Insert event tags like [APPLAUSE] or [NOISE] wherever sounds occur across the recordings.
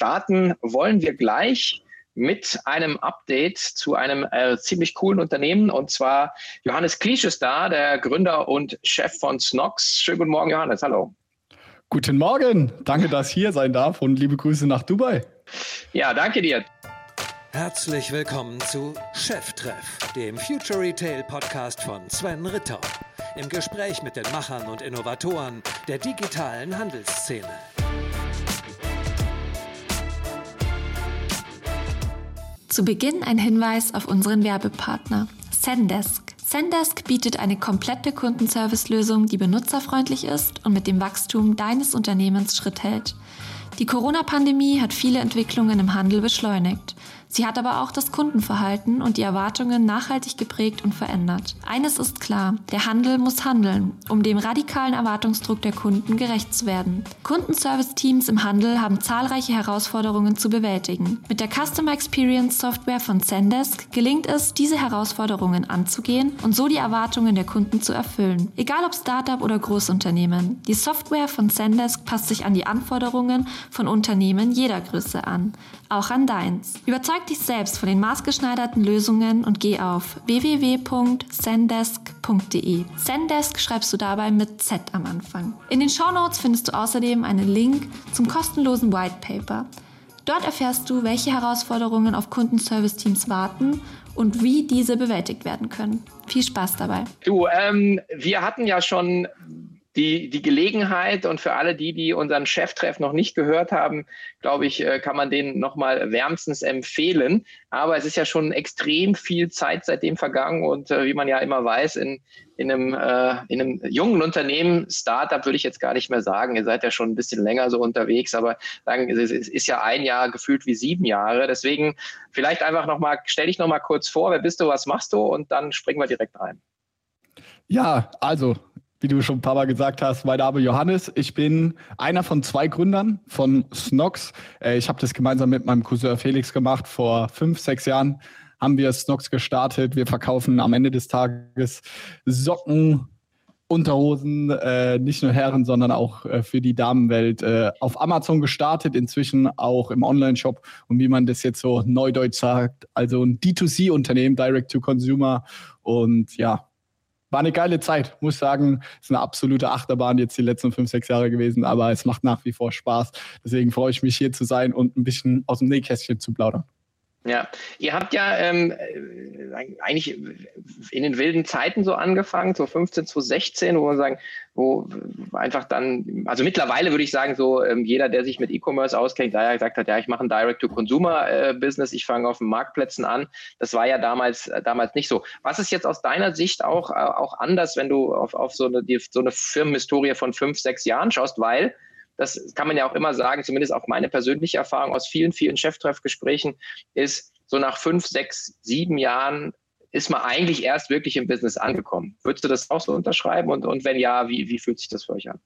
starten wollen wir gleich mit einem Update zu einem äh, ziemlich coolen Unternehmen. Und zwar Johannes Kliesch ist da, der Gründer und Chef von Snox. Schönen guten Morgen, Johannes. Hallo. Guten Morgen. Danke, dass ich hier sein darf und liebe Grüße nach Dubai. Ja, danke dir. Herzlich willkommen zu Cheftreff, dem Future Retail Podcast von Sven Ritter. Im Gespräch mit den Machern und Innovatoren der digitalen Handelsszene. Zu Beginn ein Hinweis auf unseren Werbepartner Zendesk. Zendesk bietet eine komplette Kundenservice-Lösung, die benutzerfreundlich ist und mit dem Wachstum deines Unternehmens Schritt hält. Die Corona-Pandemie hat viele Entwicklungen im Handel beschleunigt. Sie hat aber auch das Kundenverhalten und die Erwartungen nachhaltig geprägt und verändert. Eines ist klar, der Handel muss handeln, um dem radikalen Erwartungsdruck der Kunden gerecht zu werden. Kundenservice-Teams im Handel haben zahlreiche Herausforderungen zu bewältigen. Mit der Customer Experience Software von Zendesk gelingt es, diese Herausforderungen anzugehen und so die Erwartungen der Kunden zu erfüllen. Egal ob Startup oder Großunternehmen, die Software von Zendesk passt sich an die Anforderungen von Unternehmen jeder Größe an, auch an deins. Überzeug dich selbst von den maßgeschneiderten Lösungen und geh auf www.zendesk.de. Zendesk schreibst du dabei mit Z am Anfang. In den Shownotes findest du außerdem einen Link zum kostenlosen White Paper. Dort erfährst du, welche Herausforderungen auf Kundenservice-Teams warten und wie diese bewältigt werden können. Viel Spaß dabei. Du, ähm, wir hatten ja schon die, die Gelegenheit und für alle die, die unseren Cheftreff noch nicht gehört haben, glaube ich, äh, kann man den nochmal wärmstens empfehlen. Aber es ist ja schon extrem viel Zeit seitdem vergangen und äh, wie man ja immer weiß, in, in, einem, äh, in einem jungen Unternehmen, Startup würde ich jetzt gar nicht mehr sagen, ihr seid ja schon ein bisschen länger so unterwegs, aber sagen, es ist ja ein Jahr gefühlt wie sieben Jahre. Deswegen vielleicht einfach nochmal, stell dich nochmal kurz vor, wer bist du, was machst du und dann springen wir direkt rein. Ja, also wie du schon ein paar Mal gesagt hast, mein Name Johannes. Ich bin einer von zwei Gründern von Snox. Äh, ich habe das gemeinsam mit meinem Cousin Felix gemacht. Vor fünf, sechs Jahren haben wir Snox gestartet. Wir verkaufen am Ende des Tages Socken, Unterhosen, äh, nicht nur Herren, sondern auch äh, für die Damenwelt auf Amazon gestartet, inzwischen auch im Online-Shop und wie man das jetzt so neudeutsch sagt, also ein D2C-Unternehmen, Direct to Consumer und ja, war eine geile Zeit, muss sagen. Ist eine absolute Achterbahn jetzt die letzten fünf, sechs Jahre gewesen, aber es macht nach wie vor Spaß. Deswegen freue ich mich hier zu sein und ein bisschen aus dem Nähkästchen zu plaudern. Ja, ihr habt ja ähm, äh, eigentlich in den wilden Zeiten so angefangen, so 15 zu 16, wo man sagen, wo einfach dann, also mittlerweile würde ich sagen, so ähm, jeder, der sich mit E-Commerce auskennt, da ja gesagt hat, ja, ich mache ein Direct-to-Consumer-Business, ich fange auf den Marktplätzen an. Das war ja damals, äh, damals nicht so. Was ist jetzt aus deiner Sicht auch, äh, auch anders, wenn du auf, auf so, eine, die, so eine Firmenhistorie von fünf, sechs Jahren schaust, weil das kann man ja auch immer sagen, zumindest auch meine persönliche Erfahrung aus vielen, vielen Cheftreffgesprächen ist, so nach fünf, sechs, sieben Jahren ist man eigentlich erst wirklich im Business angekommen. Würdest du das auch so unterschreiben? Und, und wenn ja, wie, wie fühlt sich das für euch an?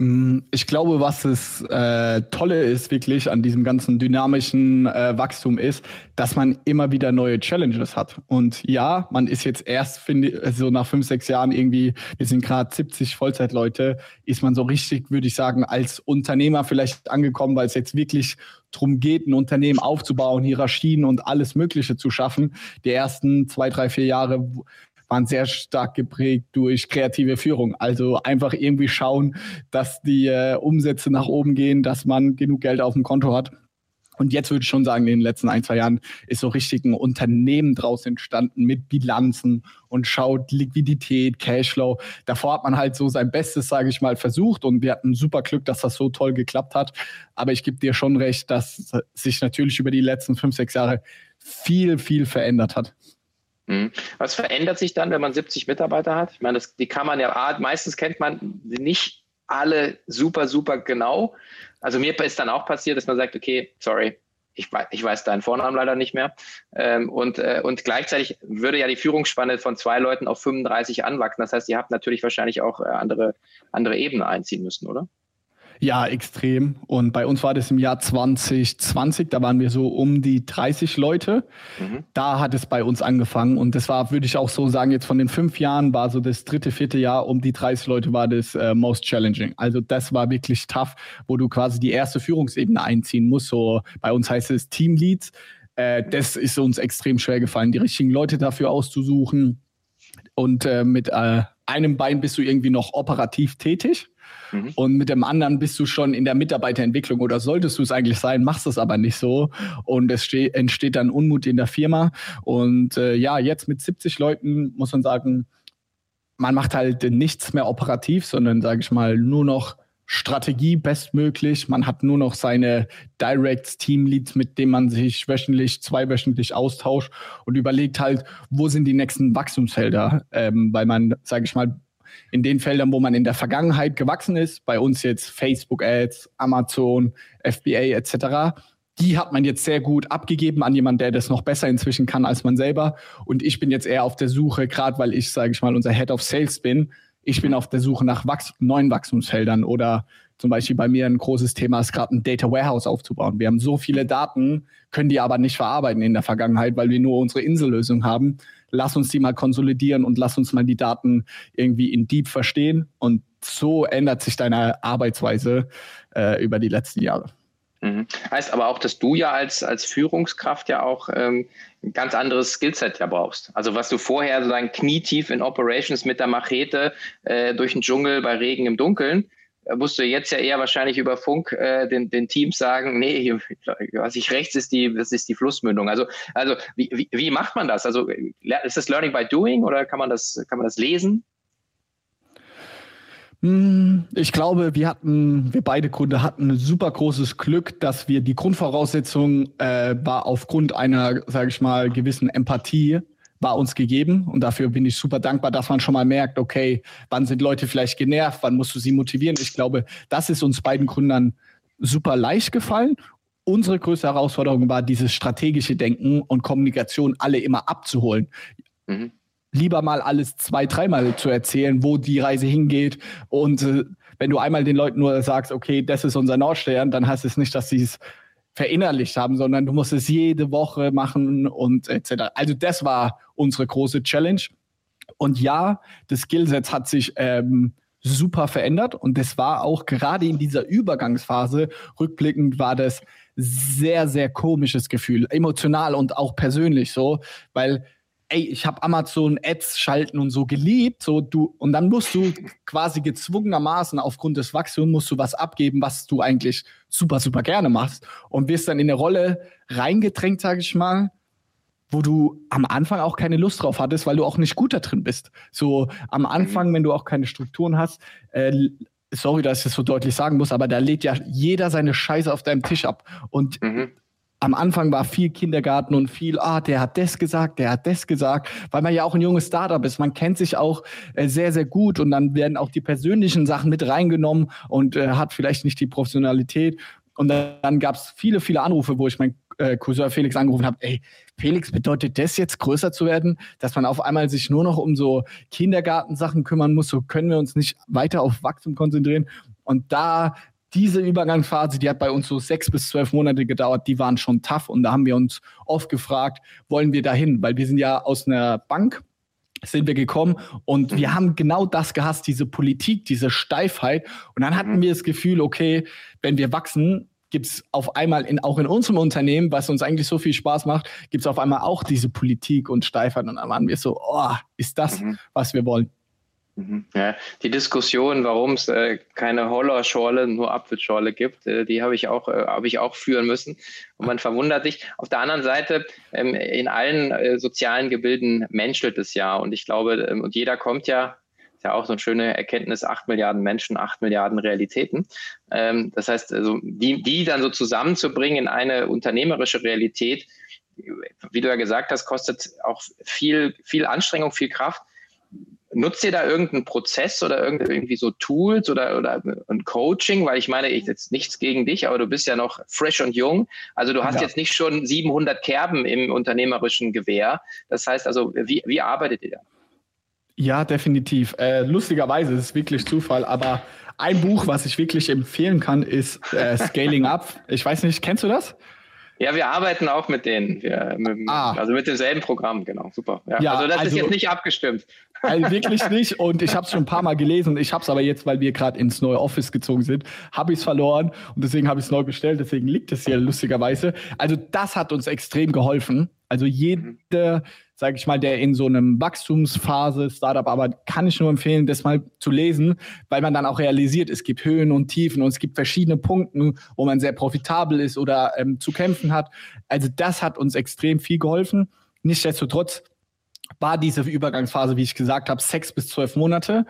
Mm, ich glaube, was das äh, Tolle ist wirklich an diesem ganzen dynamischen äh, Wachstum ist, dass man immer wieder neue Challenges hat. Und ja, man ist jetzt erst, finde so nach fünf, sechs Jahren irgendwie, wir sind gerade 70 Vollzeitleute, ist man so richtig, würde ich sagen, als Unternehmer vielleicht angekommen, weil es jetzt wirklich darum geht, ein Unternehmen aufzubauen, Hierarchien und alles Mögliche zu schaffen. Die ersten zwei, drei, vier Jahre waren sehr stark geprägt durch kreative Führung. Also einfach irgendwie schauen, dass die äh, Umsätze nach oben gehen, dass man genug Geld auf dem Konto hat. Und jetzt würde ich schon sagen, in den letzten ein, zwei Jahren ist so richtig ein Unternehmen draus entstanden mit Bilanzen und schaut Liquidität, Cashflow. Davor hat man halt so sein Bestes, sage ich mal, versucht und wir hatten super Glück, dass das so toll geklappt hat. Aber ich gebe dir schon recht, dass sich natürlich über die letzten fünf, sechs Jahre viel, viel verändert hat. Mhm. Was verändert sich dann, wenn man 70 Mitarbeiter hat? Ich meine, das, die kann man ja, meistens kennt man nicht alle super, super genau. Also mir ist dann auch passiert, dass man sagt, okay, sorry, ich weiß, ich weiß deinen Vornamen leider nicht mehr. Ähm, und, äh, und gleichzeitig würde ja die Führungsspanne von zwei Leuten auf 35 anwachsen. Das heißt, ihr habt natürlich wahrscheinlich auch äh, andere, andere Ebenen einziehen müssen, oder? Ja, extrem. Und bei uns war das im Jahr 2020, da waren wir so um die 30 Leute. Mhm. Da hat es bei uns angefangen. Und das war, würde ich auch so sagen, jetzt von den fünf Jahren war so das dritte, vierte Jahr um die 30 Leute war das äh, most challenging. Also das war wirklich tough, wo du quasi die erste Führungsebene einziehen musst. So bei uns heißt es Teamleads. Äh, das ist uns extrem schwer gefallen, die richtigen Leute dafür auszusuchen. Und äh, mit äh, einem Bein bist du irgendwie noch operativ tätig. Mhm. Und mit dem anderen bist du schon in der Mitarbeiterentwicklung oder solltest du es eigentlich sein, machst es aber nicht so. Und es entsteht dann Unmut in der Firma. Und äh, ja, jetzt mit 70 Leuten muss man sagen, man macht halt nichts mehr operativ, sondern sage ich mal nur noch Strategie bestmöglich. Man hat nur noch seine Directs, Teamleads, mit denen man sich wöchentlich, zweiwöchentlich austauscht und überlegt halt, wo sind die nächsten Wachstumsfelder, ähm, weil man, sage ich mal, in den Feldern, wo man in der Vergangenheit gewachsen ist, bei uns jetzt Facebook Ads, Amazon, FBA etc., die hat man jetzt sehr gut abgegeben an jemanden, der das noch besser inzwischen kann als man selber. Und ich bin jetzt eher auf der Suche, gerade weil ich, sage ich mal, unser Head of Sales bin. Ich bin auf der Suche nach Wachs neuen Wachstumsfeldern oder zum Beispiel bei mir ein großes Thema ist gerade ein Data Warehouse aufzubauen. Wir haben so viele Daten, können die aber nicht verarbeiten in der Vergangenheit, weil wir nur unsere Insellösung haben lass uns die mal konsolidieren und lass uns mal die Daten irgendwie in Deep verstehen. Und so ändert sich deine Arbeitsweise äh, über die letzten Jahre. Mhm. Heißt aber auch, dass du ja als, als Führungskraft ja auch ähm, ein ganz anderes Skillset ja brauchst. Also was du vorher sozusagen knietief in Operations mit der Machete äh, durch den Dschungel bei Regen im Dunkeln, musst du jetzt ja eher wahrscheinlich über Funk äh, den, den Teams sagen, nee, hier, was ich rechts ist die, das ist die Flussmündung. Also, also wie, wie, wie macht man das? Also ist das Learning by Doing oder kann man das, kann man das lesen? Hm, ich glaube, wir hatten, wir beide Gründe hatten ein super großes Glück, dass wir die Grundvoraussetzung äh, war aufgrund einer, sage ich mal, gewissen Empathie war uns gegeben. Und dafür bin ich super dankbar, dass man schon mal merkt, okay, wann sind Leute vielleicht genervt, wann musst du sie motivieren. Ich glaube, das ist uns beiden Gründern super leicht gefallen. Unsere größte Herausforderung war, dieses strategische Denken und Kommunikation alle immer abzuholen. Mhm. Lieber mal alles zwei, dreimal zu erzählen, wo die Reise hingeht. Und äh, wenn du einmal den Leuten nur sagst, okay, das ist unser Nordstern, dann heißt es nicht, dass sie es verinnerlicht haben, sondern du musst es jede Woche machen und etc. Also das war unsere große Challenge. Und ja, das Skillset hat sich ähm, super verändert und das war auch gerade in dieser Übergangsphase, rückblickend war das sehr, sehr komisches Gefühl, emotional und auch persönlich so, weil ey, ich habe Amazon Ads schalten und so geliebt, so du und dann musst du quasi gezwungenermaßen aufgrund des Wachstums musst du was abgeben, was du eigentlich super super gerne machst und wirst dann in eine Rolle reingedrängt, sage ich mal, wo du am Anfang auch keine Lust drauf hattest, weil du auch nicht gut da drin bist. So am Anfang, mhm. wenn du auch keine Strukturen hast, äh, sorry, dass ich das so deutlich sagen muss, aber da lädt ja jeder seine Scheiße auf deinem Tisch ab und mhm am Anfang war viel Kindergarten und viel, ah, der hat das gesagt, der hat das gesagt, weil man ja auch ein junges Startup ist. Man kennt sich auch äh, sehr, sehr gut und dann werden auch die persönlichen Sachen mit reingenommen und äh, hat vielleicht nicht die Professionalität. Und dann, dann gab es viele, viele Anrufe, wo ich meinen äh, Cousin Felix angerufen habe, ey, Felix, bedeutet das jetzt größer zu werden, dass man auf einmal sich nur noch um so Kindergartensachen kümmern muss? So können wir uns nicht weiter auf Wachstum konzentrieren. Und da diese Übergangsphase, die hat bei uns so sechs bis zwölf Monate gedauert, die waren schon tough und da haben wir uns oft gefragt, wollen wir dahin? Weil wir sind ja aus einer Bank, sind wir gekommen und wir mhm. haben genau das gehasst, diese Politik, diese Steifheit. Und dann hatten mhm. wir das Gefühl, okay, wenn wir wachsen, gibt es auf einmal in, auch in unserem Unternehmen, was uns eigentlich so viel Spaß macht, gibt es auf einmal auch diese Politik und Steifheit. Und dann waren wir so, oh, ist das, mhm. was wir wollen? Mhm. Ja, die Diskussion, warum es äh, keine Hollerschorle, nur Apfelschorle gibt, äh, die habe ich auch äh, habe ich auch führen müssen. Und man verwundert sich. Auf der anderen Seite ähm, in allen äh, sozialen Gebilden menschelt es ja. Und ich glaube, ähm, und jeder kommt ja, ist ja auch so eine schöne Erkenntnis: acht Milliarden Menschen, acht Milliarden Realitäten. Ähm, das heißt, also die die dann so zusammenzubringen in eine unternehmerische Realität, wie du ja gesagt hast, kostet auch viel viel Anstrengung, viel Kraft Nutzt ihr da irgendeinen Prozess oder irgendwie so Tools oder, oder ein Coaching? Weil ich meine, ich jetzt nichts gegen dich, aber du bist ja noch fresh und jung. Also du hast ja. jetzt nicht schon 700 Kerben im unternehmerischen Gewehr. Das heißt also, wie, wie arbeitet ihr da? Ja, definitiv. Äh, lustigerweise ist es wirklich Zufall, aber Ein Buch, was ich wirklich empfehlen kann, ist äh, Scaling Up. Ich weiß nicht, kennst du das? Ja, wir arbeiten auch mit denen. Wir, mit, ah. Also mit demselben Programm, genau. Super. Ja. ja also das also, ist jetzt nicht abgestimmt. Also [LAUGHS] wirklich nicht. Und ich habe es schon ein paar Mal gelesen. Ich habe es aber jetzt, weil wir gerade ins neue Office gezogen sind, habe ich es verloren. Und deswegen habe ich es neu bestellt. Deswegen liegt es hier lustigerweise. Also das hat uns extrem geholfen. Also jede, sage ich mal, der in so einem Wachstumsphase Startup arbeitet, kann ich nur empfehlen, das mal zu lesen, weil man dann auch realisiert, es gibt Höhen und Tiefen und es gibt verschiedene Punkte, wo man sehr profitabel ist oder ähm, zu kämpfen hat. Also das hat uns extrem viel geholfen. Nichtsdestotrotz war diese Übergangsphase, wie ich gesagt habe, sechs bis zwölf Monate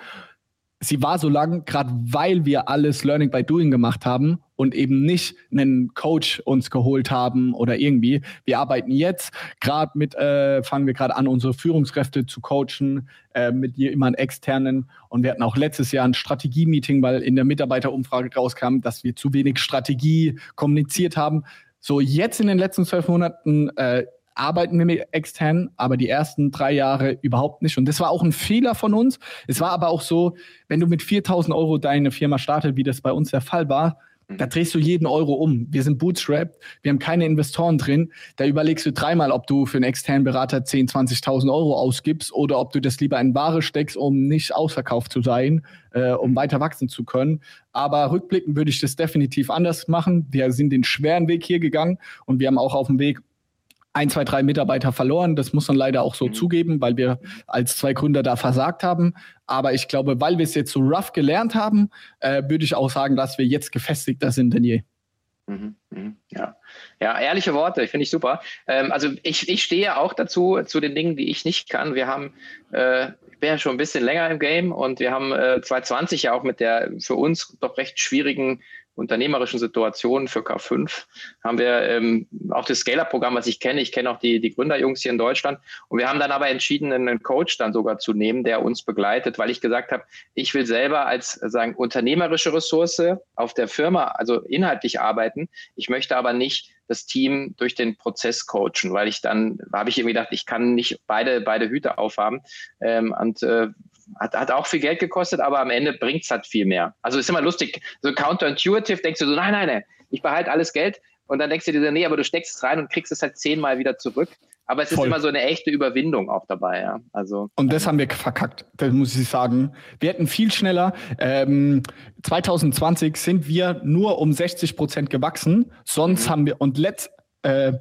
sie war so lang, gerade weil wir alles Learning by Doing gemacht haben und eben nicht einen Coach uns geholt haben oder irgendwie. Wir arbeiten jetzt gerade mit, äh, fangen wir gerade an, unsere Führungskräfte zu coachen, äh, mit jemand externen. Und wir hatten auch letztes Jahr ein Strategie-Meeting, weil in der Mitarbeiterumfrage rauskam, dass wir zu wenig Strategie kommuniziert haben. So jetzt in den letzten zwölf Monaten äh, arbeiten wir mit extern, aber die ersten drei Jahre überhaupt nicht. Und das war auch ein Fehler von uns. Es war aber auch so, wenn du mit 4000 Euro deine Firma startet, wie das bei uns der Fall war, da drehst du jeden Euro um. Wir sind bootstrapped, wir haben keine Investoren drin. Da überlegst du dreimal, ob du für einen externen Berater 10.000, 20.000 Euro ausgibst oder ob du das lieber in Ware steckst, um nicht ausverkauft zu sein, äh, um weiter wachsen zu können. Aber rückblickend würde ich das definitiv anders machen. Wir sind den schweren Weg hier gegangen und wir haben auch auf dem Weg ein, zwei, drei Mitarbeiter verloren. Das muss man leider auch so mhm. zugeben, weil wir als zwei Gründer da versagt haben. Aber ich glaube, weil wir es jetzt so rough gelernt haben, äh, würde ich auch sagen, dass wir jetzt gefestigter sind denn je. Mhm, mhm, ja. ja, ehrliche Worte, finde ich super. Ähm, also ich, ich stehe auch dazu, zu den Dingen, die ich nicht kann. Wir haben, äh, ich bin ja schon ein bisschen länger im Game und wir haben äh, 2020 ja auch mit der für uns doch recht schwierigen unternehmerischen Situationen für K5 haben wir ähm, auch das Scaler-Programm, was ich kenne. Ich kenne auch die, die Gründerjungs hier in Deutschland. Und wir haben dann aber entschieden, einen Coach dann sogar zu nehmen, der uns begleitet, weil ich gesagt habe, ich will selber als sagen unternehmerische Ressource auf der Firma, also inhaltlich arbeiten. Ich möchte aber nicht das Team durch den Prozess coachen, weil ich dann habe ich irgendwie gedacht, ich kann nicht beide beide Hüte aufhaben ähm, und äh, hat, hat auch viel Geld gekostet, aber am Ende bringt es halt viel mehr. Also ist immer lustig, so counterintuitive denkst du so, nein, nein, nein, ich behalte alles Geld und dann denkst du dir, nee, aber du steckst es rein und kriegst es halt zehnmal wieder zurück. Aber es Voll. ist immer so eine echte Überwindung auch dabei, ja. Also, und das haben wir verkackt, das muss ich sagen. Wir hätten viel schneller, ähm, 2020 sind wir nur um 60 Prozent gewachsen, sonst mhm. haben wir, und letzt, äh,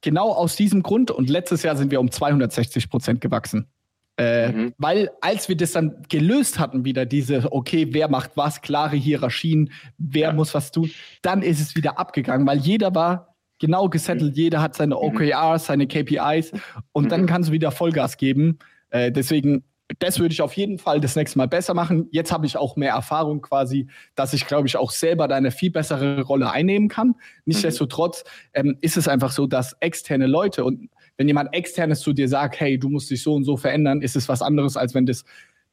genau aus diesem Grund, und letztes Jahr sind wir um 260 Prozent gewachsen. Äh, mhm. Weil als wir das dann gelöst hatten, wieder diese, okay, wer macht was, klare Hierarchien, wer ja. muss was tun, dann ist es wieder abgegangen, weil jeder war genau gesettelt, mhm. jeder hat seine mhm. OKRs, seine KPIs und mhm. dann kannst du wieder Vollgas geben. Äh, deswegen, das würde ich auf jeden Fall das nächste Mal besser machen. Jetzt habe ich auch mehr Erfahrung quasi, dass ich, glaube ich, auch selber da eine viel bessere Rolle einnehmen kann. Mhm. Nichtsdestotrotz ähm, ist es einfach so, dass externe Leute und wenn jemand externes zu dir sagt, hey, du musst dich so und so verändern, ist es was anderes, als wenn das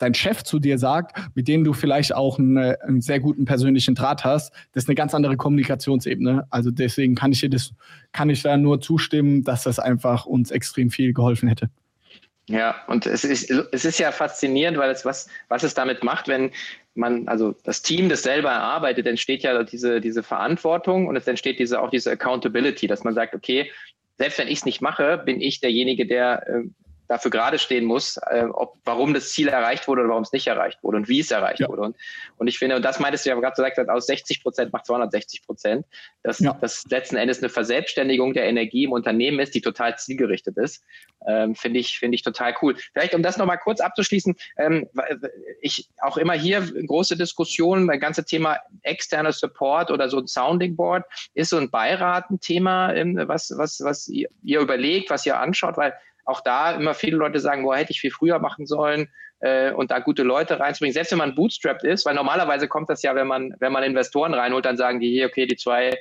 dein Chef zu dir sagt, mit dem du vielleicht auch eine, einen sehr guten persönlichen Draht hast, das ist eine ganz andere Kommunikationsebene. Also deswegen kann ich dir das, kann ich da nur zustimmen, dass das einfach uns extrem viel geholfen hätte. Ja, und es ist, es ist ja faszinierend, weil es was, was es damit macht, wenn man, also das Team das selber erarbeitet, entsteht ja diese, diese Verantwortung und es entsteht diese, auch diese Accountability, dass man sagt, okay, selbst wenn ich es nicht mache, bin ich derjenige, der äh, dafür gerade stehen muss, äh, ob, warum das Ziel erreicht wurde oder warum es nicht erreicht wurde und wie es erreicht ja. wurde. Und, und ich finde, und das meintest du ja gerade gesagt, aus 60 Prozent macht 260 Prozent, dass ja. das letzten Endes eine Verselbstständigung der Energie im Unternehmen ist, die total zielgerichtet ist. Ähm, finde ich, finde ich total cool. Vielleicht, um das nochmal kurz abzuschließen, ähm, ich auch immer hier große Diskussionen, das ganze Thema externer Support oder so ein Sounding Board, ist so ein Beirat ein Thema, ähm, was, was, was ihr überlegt, was ihr anschaut, weil auch da immer viele Leute sagen, boah, hätte ich viel früher machen sollen äh, und da gute Leute reinzubringen, selbst wenn man bootstrapped ist, weil normalerweise kommt das ja, wenn man, wenn man Investoren reinholt, dann sagen die hier, okay, die zwei,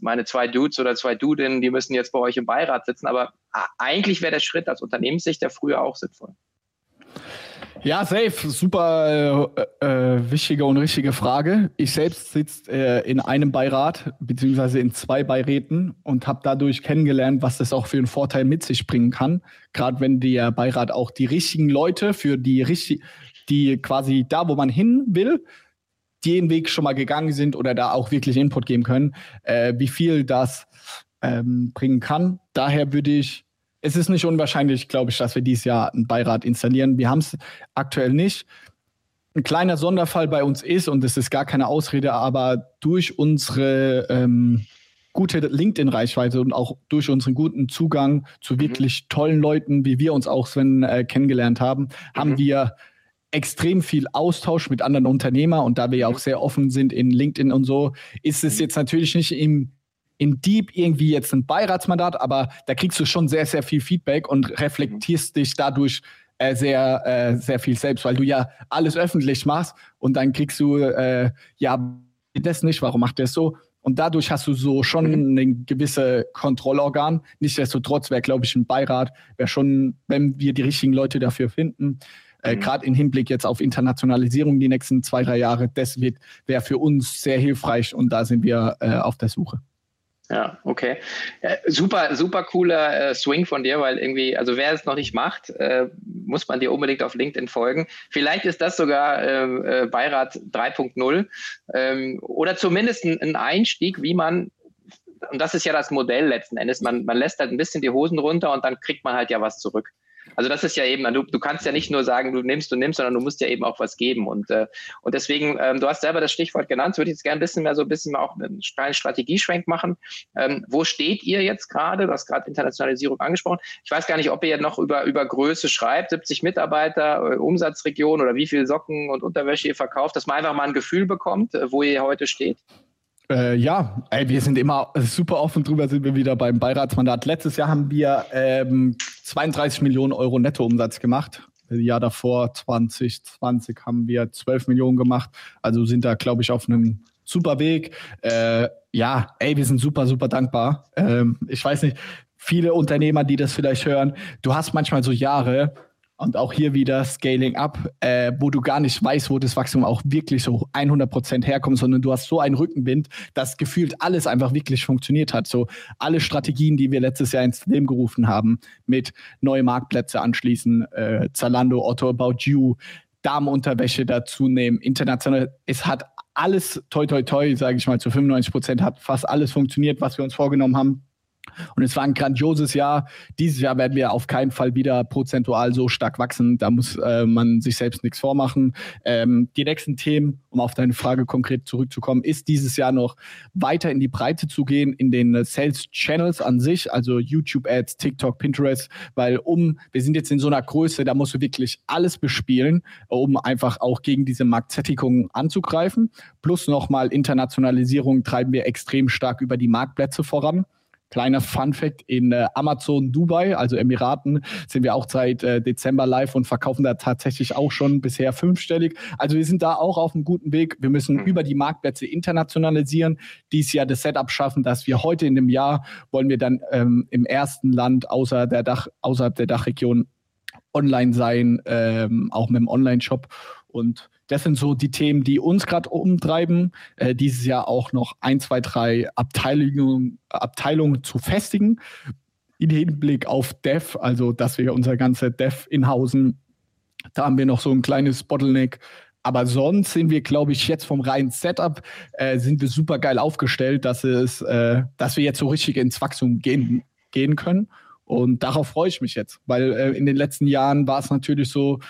meine zwei Dudes oder zwei Dudinnen, die müssen jetzt bei euch im Beirat sitzen, aber eigentlich wäre der Schritt aus Unternehmenssicht ja früher auch sinnvoll. Ja, safe. Super äh, äh, wichtige und richtige Frage. Ich selbst sitze äh, in einem Beirat beziehungsweise in zwei Beiräten und habe dadurch kennengelernt, was das auch für einen Vorteil mit sich bringen kann. Gerade wenn der Beirat auch die richtigen Leute für die richtig, die quasi da, wo man hin will, den Weg schon mal gegangen sind oder da auch wirklich Input geben können, äh, wie viel das ähm, bringen kann. Daher würde ich, es ist nicht unwahrscheinlich, glaube ich, dass wir dieses Jahr einen Beirat installieren. Wir haben es aktuell nicht. Ein kleiner Sonderfall bei uns ist, und das ist gar keine Ausrede, aber durch unsere ähm, gute LinkedIn-Reichweite und auch durch unseren guten Zugang zu mhm. wirklich tollen Leuten, wie wir uns auch, Sven, äh, kennengelernt haben, mhm. haben wir extrem viel Austausch mit anderen Unternehmern und da wir ja auch mhm. sehr offen sind in LinkedIn und so, ist es mhm. jetzt natürlich nicht im in Deep irgendwie jetzt ein Beiratsmandat, aber da kriegst du schon sehr, sehr viel Feedback und reflektierst dich dadurch äh, sehr, äh, sehr viel selbst, weil du ja alles öffentlich machst und dann kriegst du, äh, ja, das nicht, warum macht der es so? Und dadurch hast du so schon mhm. ein gewisse Kontrollorgan. Nichtsdestotrotz wäre, glaube ich, ein Beirat, wäre schon, wenn wir die richtigen Leute dafür finden, äh, mhm. gerade im Hinblick jetzt auf Internationalisierung die nächsten zwei, drei Jahre, das wäre für uns sehr hilfreich und da sind wir äh, auf der Suche. Ja, okay. Äh, super, super cooler äh, Swing von dir, weil irgendwie, also wer es noch nicht macht, äh, muss man dir unbedingt auf LinkedIn folgen. Vielleicht ist das sogar ähm, äh, Beirat 3.0 ähm, oder zumindest ein Einstieg, wie man und das ist ja das Modell letzten Endes. Man, man lässt halt ein bisschen die Hosen runter und dann kriegt man halt ja was zurück. Also das ist ja eben, du, du kannst ja nicht nur sagen, du nimmst, du nimmst, sondern du musst ja eben auch was geben. Und, äh, und deswegen, ähm, du hast selber das Stichwort genannt, würde ich jetzt gerne ein bisschen mehr so ein bisschen auch einen kleinen Strategieschwenk machen. Ähm, wo steht ihr jetzt gerade? Du hast gerade Internationalisierung angesprochen. Ich weiß gar nicht, ob ihr noch über, über Größe schreibt, 70 Mitarbeiter, äh, Umsatzregion oder wie viel Socken und Unterwäsche ihr verkauft, dass man einfach mal ein Gefühl bekommt, äh, wo ihr heute steht. Äh, ja, ey, wir sind immer super offen drüber, sind wir wieder beim Beiratsmandat. Letztes Jahr haben wir ähm, 32 Millionen Euro Nettoumsatz gemacht. Jahr davor, 2020, haben wir 12 Millionen gemacht. Also sind da, glaube ich, auf einem super Weg. Äh, ja, ey, wir sind super, super dankbar. Ähm, ich weiß nicht, viele Unternehmer, die das vielleicht hören, du hast manchmal so Jahre, und auch hier wieder Scaling up, äh, wo du gar nicht weißt, wo das Wachstum auch wirklich so 100 Prozent herkommt, sondern du hast so einen Rückenwind, dass gefühlt alles einfach wirklich funktioniert hat. So alle Strategien, die wir letztes Jahr ins Leben gerufen haben, mit neue Marktplätze anschließen, äh, Zalando, Otto About You, Damenunterwäsche dazu nehmen, international, es hat alles toi toi toi, sage ich mal, zu 95 Prozent hat fast alles funktioniert, was wir uns vorgenommen haben. Und es war ein grandioses Jahr. Dieses Jahr werden wir auf keinen Fall wieder prozentual so stark wachsen. Da muss äh, man sich selbst nichts vormachen. Ähm, die nächsten Themen, um auf deine Frage konkret zurückzukommen, ist dieses Jahr noch weiter in die Breite zu gehen in den Sales Channels an sich, also YouTube Ads, TikTok, Pinterest, weil um, wir sind jetzt in so einer Größe, da musst du wirklich alles bespielen, um einfach auch gegen diese Marktsättigung anzugreifen. Plus nochmal Internationalisierung treiben wir extrem stark über die Marktplätze voran. Kleiner Fun Fact, in äh, Amazon Dubai, also Emiraten, sind wir auch seit äh, Dezember live und verkaufen da tatsächlich auch schon bisher fünfstellig. Also wir sind da auch auf einem guten Weg. Wir müssen mhm. über die Marktplätze internationalisieren, dies Jahr das Setup schaffen, dass wir heute in dem Jahr wollen wir dann ähm, im ersten Land außer der Dach, außerhalb der Dachregion online sein, ähm, auch mit dem Online-Shop. Und das sind so die Themen, die uns gerade umtreiben. Äh, dieses Jahr auch noch ein, zwei, drei Abteilungen, Abteilungen zu festigen. In Hinblick auf Dev, also dass wir unser ganze Dev inhausen, da haben wir noch so ein kleines Bottleneck. Aber sonst sind wir, glaube ich, jetzt vom reinen Setup äh, sind wir super geil aufgestellt, dass es, äh, dass wir jetzt so richtig ins Wachstum gehen, gehen können. Und darauf freue ich mich jetzt, weil äh, in den letzten Jahren war es natürlich so,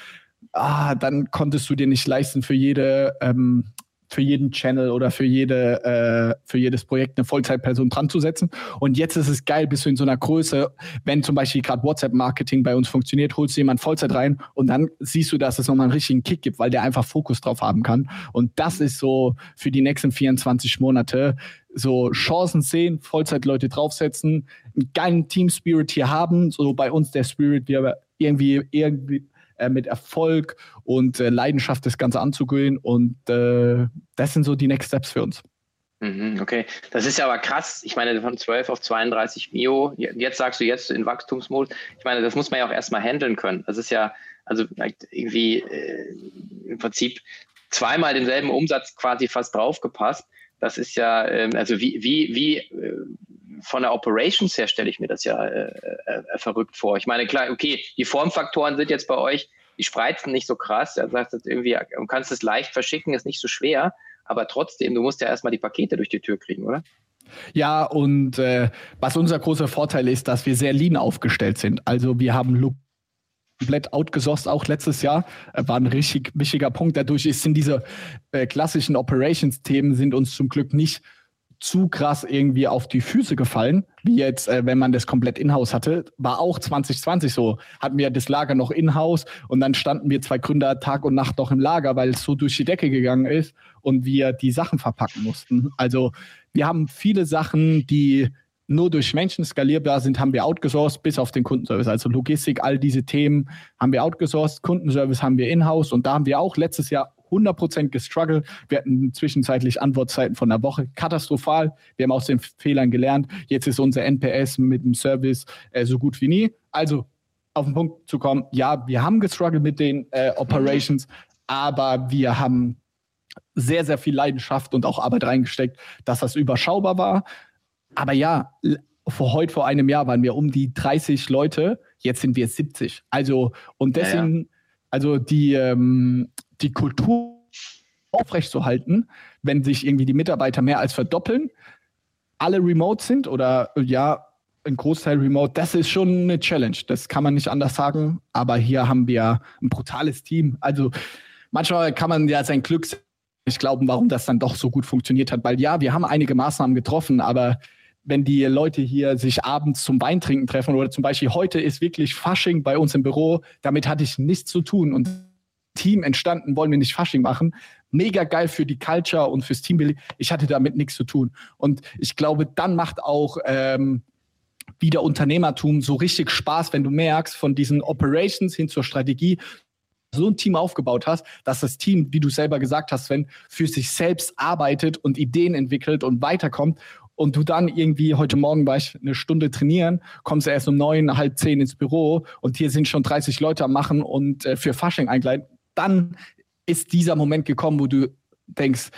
ah, dann konntest du dir nicht leisten, für jede, ähm, für jeden Channel oder für jede, äh, für jedes Projekt eine Vollzeitperson dran zu setzen. Und jetzt ist es geil, bist du in so einer Größe, wenn zum Beispiel gerade WhatsApp-Marketing bei uns funktioniert, holst du jemand Vollzeit rein und dann siehst du, dass es nochmal einen richtigen Kick gibt, weil der einfach Fokus drauf haben kann. Und das ist so für die nächsten 24 Monate so Chancen sehen, Vollzeitleute draufsetzen, einen geilen Team Spirit hier haben, so bei uns der Spirit, wir irgendwie irgendwie äh, mit Erfolg und äh, Leidenschaft das Ganze anzugehen. Und äh, das sind so die Next Steps für uns. Mhm, okay, das ist ja aber krass. Ich meine, von 12 auf 32 Mio, jetzt sagst du jetzt in Wachstumsmodus. Ich meine, das muss man ja auch erstmal handeln können. Das ist ja, also irgendwie äh, im Prinzip zweimal denselben Umsatz quasi fast draufgepasst. Das ist ja, ähm, also wie, wie, wie äh, von der Operations her stelle ich mir das ja äh, äh, äh, verrückt vor. Ich meine, klar, okay, die Formfaktoren sind jetzt bei euch, die spreizen nicht so krass. Du sagst jetzt irgendwie, du kannst es leicht verschicken, ist nicht so schwer. aber trotzdem, du musst ja erstmal die Pakete durch die Tür kriegen, oder? Ja, und äh, was unser großer Vorteil ist, dass wir sehr lean aufgestellt sind. Also wir haben komplett outgesourced auch letztes Jahr. Äh, war ein richtig wichtiger Punkt. Dadurch sind diese äh, klassischen Operations-Themen sind uns zum Glück nicht zu krass irgendwie auf die Füße gefallen, wie jetzt, äh, wenn man das komplett in-house hatte. War auch 2020 so. Hatten wir das Lager noch in-house und dann standen wir zwei Gründer Tag und Nacht noch im Lager, weil es so durch die Decke gegangen ist und wir die Sachen verpacken mussten. Also wir haben viele Sachen, die nur durch Menschen skalierbar sind, haben wir outgesourced bis auf den Kundenservice. Also Logistik, all diese Themen haben wir outgesourced, Kundenservice haben wir in-house und da haben wir auch letztes Jahr 100% gestruggelt. Wir hatten zwischenzeitlich Antwortzeiten von einer Woche. Katastrophal. Wir haben aus den Fehlern gelernt. Jetzt ist unser NPS mit dem Service äh, so gut wie nie. Also auf den Punkt zu kommen, ja, wir haben gestruggelt mit den äh, Operations, aber wir haben sehr, sehr viel Leidenschaft und auch Arbeit reingesteckt, dass das überschaubar war. Aber ja, vor heute, vor einem Jahr waren wir um die 30 Leute, jetzt sind wir 70. Also, und deswegen, ja, ja. also die, ähm, die Kultur aufrechtzuerhalten, wenn sich irgendwie die Mitarbeiter mehr als verdoppeln, alle remote sind oder ja, ein Großteil remote, das ist schon eine Challenge. Das kann man nicht anders sagen. Aber hier haben wir ein brutales Team. Also manchmal kann man ja sein Glück nicht glauben, warum das dann doch so gut funktioniert hat. Weil ja, wir haben einige Maßnahmen getroffen, aber wenn die Leute hier sich abends zum Weintrinken treffen oder zum Beispiel heute ist wirklich Fasching bei uns im Büro, damit hatte ich nichts zu tun und Team entstanden, wollen wir nicht Fasching machen. Mega geil für die Culture und fürs Teambuilding. Ich hatte damit nichts zu tun. Und ich glaube, dann macht auch ähm, wieder Unternehmertum so richtig Spaß, wenn du merkst, von diesen Operations hin zur Strategie, so ein Team aufgebaut hast, dass das Team, wie du selber gesagt hast, wenn für sich selbst arbeitet und Ideen entwickelt und weiterkommt und du dann irgendwie, heute Morgen war ich eine Stunde trainieren, kommst erst um neun, halb zehn ins Büro und hier sind schon 30 Leute am Machen und äh, für Fasching eingleiten, dann ist dieser Moment gekommen, wo du denkst,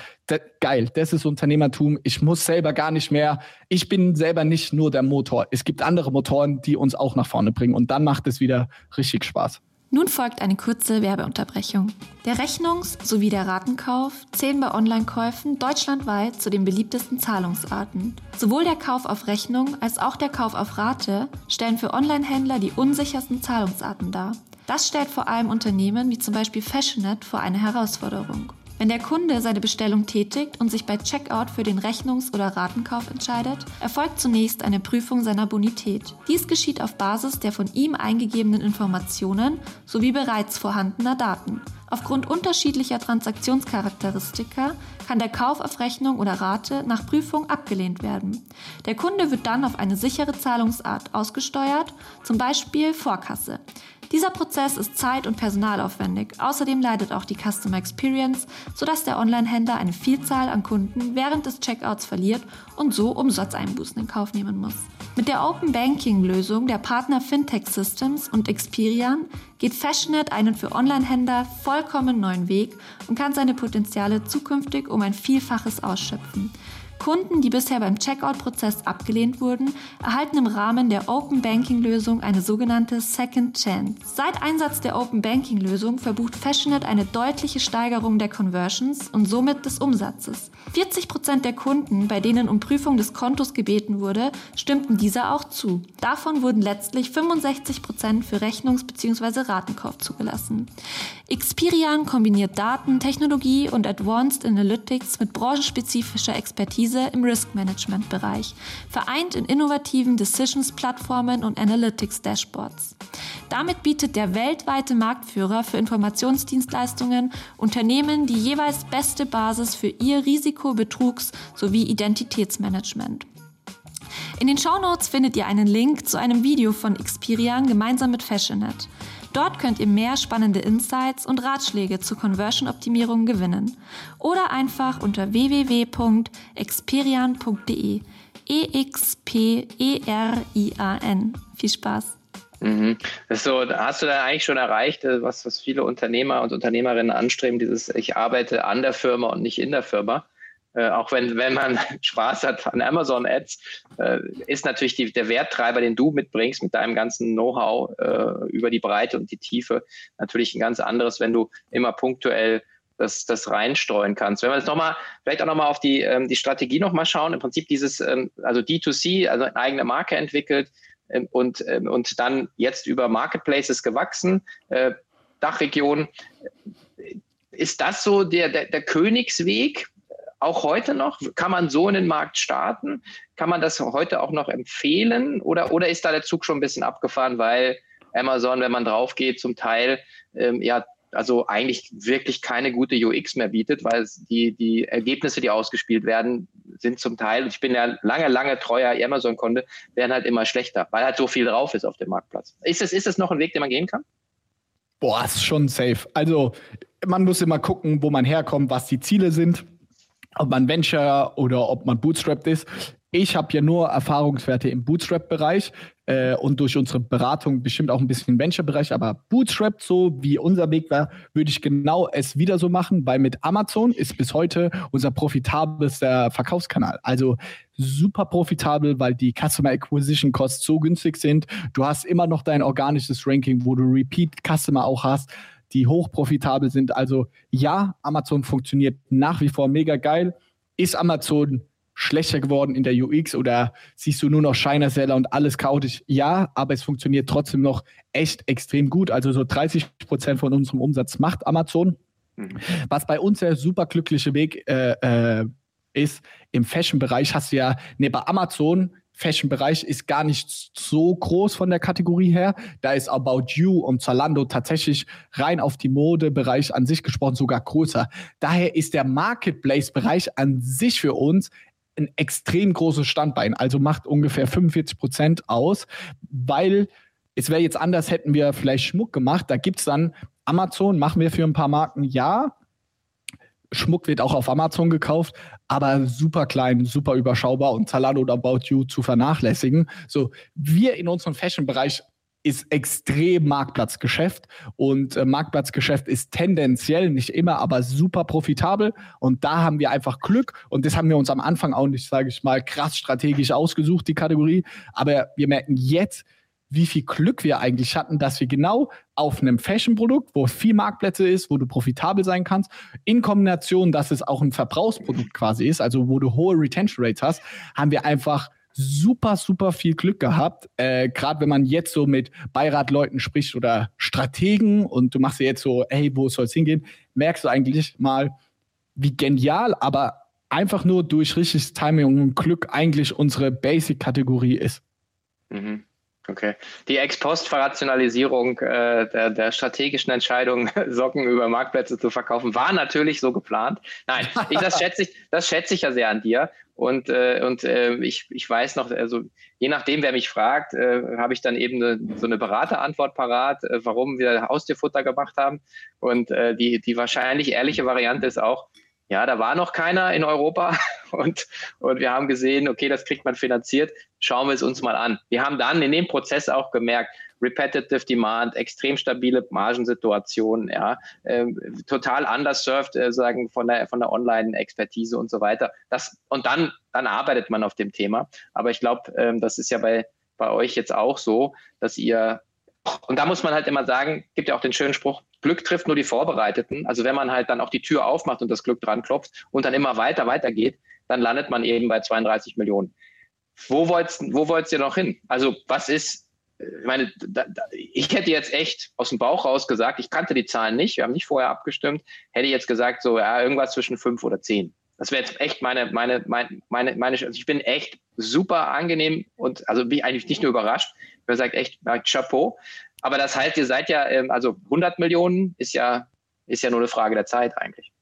geil, das ist Unternehmertum, ich muss selber gar nicht mehr, ich bin selber nicht nur der Motor. Es gibt andere Motoren, die uns auch nach vorne bringen und dann macht es wieder richtig Spaß. Nun folgt eine kurze Werbeunterbrechung. Der Rechnungs- sowie der Ratenkauf zählen bei Online-Käufen deutschlandweit zu den beliebtesten Zahlungsarten. Sowohl der Kauf auf Rechnung als auch der Kauf auf Rate stellen für Online-Händler die unsichersten Zahlungsarten dar. Das stellt vor allem Unternehmen wie zum Beispiel Fashionet vor eine Herausforderung. Wenn der Kunde seine Bestellung tätigt und sich bei Checkout für den Rechnungs- oder Ratenkauf entscheidet, erfolgt zunächst eine Prüfung seiner Bonität. Dies geschieht auf Basis der von ihm eingegebenen Informationen sowie bereits vorhandener Daten. Aufgrund unterschiedlicher Transaktionscharakteristika kann der Kauf auf Rechnung oder Rate nach Prüfung abgelehnt werden. Der Kunde wird dann auf eine sichere Zahlungsart ausgesteuert, zum Beispiel Vorkasse. Dieser Prozess ist zeit- und personalaufwendig. Außerdem leidet auch die Customer Experience, sodass der Online-Händler eine Vielzahl an Kunden während des Checkouts verliert und so Umsatzeinbußen in Kauf nehmen muss. Mit der Open Banking-Lösung der Partner Fintech Systems und Experian geht Fashionet einen für Online-Händler vollkommen neuen Weg und kann seine Potenziale zukünftig um ein Vielfaches ausschöpfen. Kunden, die bisher beim Checkout-Prozess abgelehnt wurden, erhalten im Rahmen der Open Banking-Lösung eine sogenannte Second Chance. Seit Einsatz der Open Banking-Lösung verbucht Fashionet eine deutliche Steigerung der Conversions und somit des Umsatzes. 40 Prozent der Kunden, bei denen um Prüfung des Kontos gebeten wurde, stimmten dieser auch zu. Davon wurden letztlich 65 Prozent für Rechnungs- bzw. Ratenkauf zugelassen. Experian kombiniert Daten, Technologie und Advanced Analytics mit branchenspezifischer Expertise im Risk Management Bereich, vereint in innovativen Decisions-Plattformen und Analytics-Dashboards. Damit bietet der weltweite Marktführer für Informationsdienstleistungen Unternehmen die jeweils beste Basis für ihr Risiko-, Betrugs- sowie Identitätsmanagement. In den Shownotes findet ihr einen Link zu einem Video von Experian gemeinsam mit Fashionet. Dort könnt ihr mehr spannende Insights und Ratschläge zur Conversion-Optimierung gewinnen. Oder einfach unter www.experian.de. E-X-P-E-R-I-A-N. Viel Spaß! Mhm. So, hast du da eigentlich schon erreicht, äh, was, was viele Unternehmer und Unternehmerinnen anstreben, dieses Ich arbeite an der Firma und nicht in der Firma? Äh, auch wenn, wenn man [LAUGHS] Spaß hat an Amazon Ads, äh, ist natürlich die, der Werttreiber, den du mitbringst mit deinem ganzen Know-how äh, über die Breite und die Tiefe, natürlich ein ganz anderes, wenn du immer punktuell das, das reinstreuen kannst. Wenn wir jetzt nochmal, vielleicht auch nochmal auf die, ähm, die Strategie nochmal schauen, im Prinzip dieses, ähm, also D2C, also eine eigene Marke entwickelt ähm, und, ähm, und dann jetzt über Marketplaces gewachsen, äh, Dachregion. Ist das so der, der, der Königsweg? Auch heute noch? Kann man so in den Markt starten? Kann man das heute auch noch empfehlen? Oder, oder ist da der Zug schon ein bisschen abgefahren, weil Amazon, wenn man drauf geht, zum Teil ähm, ja also eigentlich wirklich keine gute UX mehr bietet, weil die, die Ergebnisse, die ausgespielt werden, sind zum Teil, ich bin ja lange, lange treuer Amazon-Kunde, werden halt immer schlechter, weil halt so viel drauf ist auf dem Marktplatz. Ist das, ist das noch ein Weg, den man gehen kann? Boah, ist schon safe. Also man muss immer gucken, wo man herkommt, was die Ziele sind, ob man Venture oder ob man Bootstrapped ist. Ich habe ja nur Erfahrungswerte im Bootstrap-Bereich äh, und durch unsere Beratung bestimmt auch ein bisschen im Venture-Bereich. Aber Bootstrap, so wie unser Weg war, würde ich genau es wieder so machen, weil mit Amazon ist bis heute unser profitabelster Verkaufskanal. Also super profitabel, weil die Customer Acquisition Costs so günstig sind. Du hast immer noch dein organisches Ranking, wo du Repeat Customer auch hast die hochprofitabel sind. Also ja, Amazon funktioniert nach wie vor mega geil. Ist Amazon schlechter geworden in der UX oder siehst du nur noch Shiner Seller und alles chaotisch? Ja, aber es funktioniert trotzdem noch echt extrem gut. Also so 30 Prozent von unserem Umsatz macht Amazon. Mhm. Was bei uns der super glückliche Weg äh, äh, ist, im Fashion-Bereich hast du ja neben Amazon Fashion-Bereich ist gar nicht so groß von der Kategorie her. Da ist About You und Zalando tatsächlich rein auf die Modebereich an sich gesprochen sogar größer. Daher ist der Marketplace-Bereich an sich für uns ein extrem großes Standbein, also macht ungefähr 45 Prozent aus, weil es wäre jetzt anders, hätten wir vielleicht Schmuck gemacht. Da gibt es dann Amazon, machen wir für ein paar Marken, ja. Schmuck wird auch auf Amazon gekauft, aber super klein, super überschaubar und Zalando und About You zu vernachlässigen. So, wir in unserem Fashion-Bereich ist extrem Marktplatzgeschäft und äh, Marktplatzgeschäft ist tendenziell nicht immer, aber super profitabel und da haben wir einfach Glück und das haben wir uns am Anfang auch nicht, sage ich mal, krass strategisch ausgesucht, die Kategorie, aber wir merken jetzt, wie viel Glück wir eigentlich hatten, dass wir genau auf einem Fashion-Produkt, wo viel Marktplätze ist, wo du profitabel sein kannst, in Kombination, dass es auch ein Verbrauchsprodukt quasi ist, also wo du hohe Retention Rates hast, haben wir einfach super, super viel Glück gehabt. Äh, Gerade wenn man jetzt so mit Beiratleuten spricht oder Strategen und du machst ja jetzt so, hey, wo soll es hingehen, merkst du eigentlich mal, wie genial, aber einfach nur durch richtiges Timing und Glück eigentlich unsere Basic-Kategorie ist. Mhm. Okay. Die Ex-Post-Verrationalisierung äh, der, der, strategischen Entscheidung, [LAUGHS] Socken über Marktplätze zu verkaufen, war natürlich so geplant. Nein, ich, das, schätze ich, das schätze ich ja sehr an dir. Und, äh, und äh, ich, ich weiß noch, also je nachdem, wer mich fragt, äh, habe ich dann eben eine, so eine Beraterantwort parat, äh, warum wir Haustierfutter gemacht haben. Und äh, die, die wahrscheinlich ehrliche Variante ist auch, ja, da war noch keiner in Europa [LAUGHS] und, und wir haben gesehen, okay, das kriegt man finanziert, schauen wir es uns mal an. Wir haben dann in dem Prozess auch gemerkt, Repetitive Demand, extrem stabile Margensituation, ja, äh, total underserved, äh, sagen von der von der Online-Expertise und so weiter. Das und dann dann arbeitet man auf dem Thema. Aber ich glaube, ähm, das ist ja bei bei euch jetzt auch so, dass ihr und da muss man halt immer sagen, gibt ja auch den schönen Spruch, Glück trifft nur die Vorbereiteten. Also wenn man halt dann auch die Tür aufmacht und das Glück dran klopft und dann immer weiter, weiter geht, dann landet man eben bei 32 Millionen. Wo wollt's, wo wollt's ihr noch hin? Also was ist, ich meine, da, da, ich hätte jetzt echt aus dem Bauch raus gesagt, ich kannte die Zahlen nicht, wir haben nicht vorher abgestimmt, hätte jetzt gesagt, so, ja, irgendwas zwischen fünf oder zehn. Das wäre jetzt echt meine, meine, meine, meine, meine, also ich bin echt super angenehm und also bin ich eigentlich nicht nur überrascht, habe gesagt, echt, Chapeau. Aber das heißt, ihr seid ja, ähm, also 100 Millionen ist ja, ist ja nur eine Frage der Zeit eigentlich.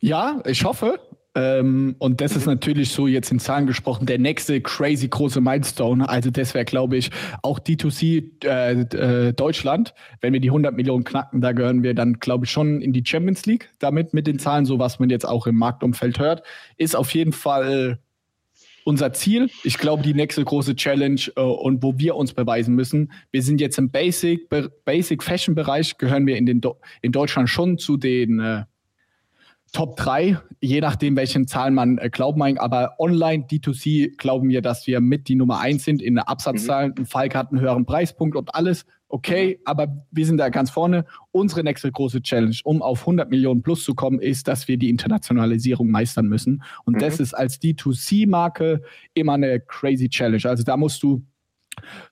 Ja, ich hoffe. Ähm, und das ist mhm. natürlich so jetzt in Zahlen gesprochen der nächste crazy große Milestone. Also das wäre, glaube ich, auch D2C äh, äh, Deutschland. Wenn wir die 100 Millionen knacken, da gehören wir dann, glaube ich, schon in die Champions League damit mit den Zahlen, so was man jetzt auch im Marktumfeld hört. Ist auf jeden Fall unser Ziel. Ich glaube, die nächste große Challenge äh, und wo wir uns beweisen müssen. Wir sind jetzt im Basic, Basic Fashion Bereich, gehören wir in, den in Deutschland schon zu den äh, Top 3, je nachdem, welchen Zahlen man äh, glauben mag. Aber online D2C glauben wir, dass wir mit die Nummer 1 sind in der Absatzzahlen. Mhm. Falk hat einen höheren Preispunkt und alles. Okay, mhm. aber wir sind da ganz vorne. Unsere nächste große Challenge, um auf 100 Millionen plus zu kommen, ist, dass wir die Internationalisierung meistern müssen. Und mhm. das ist als D2C-Marke immer eine crazy Challenge. Also da musst du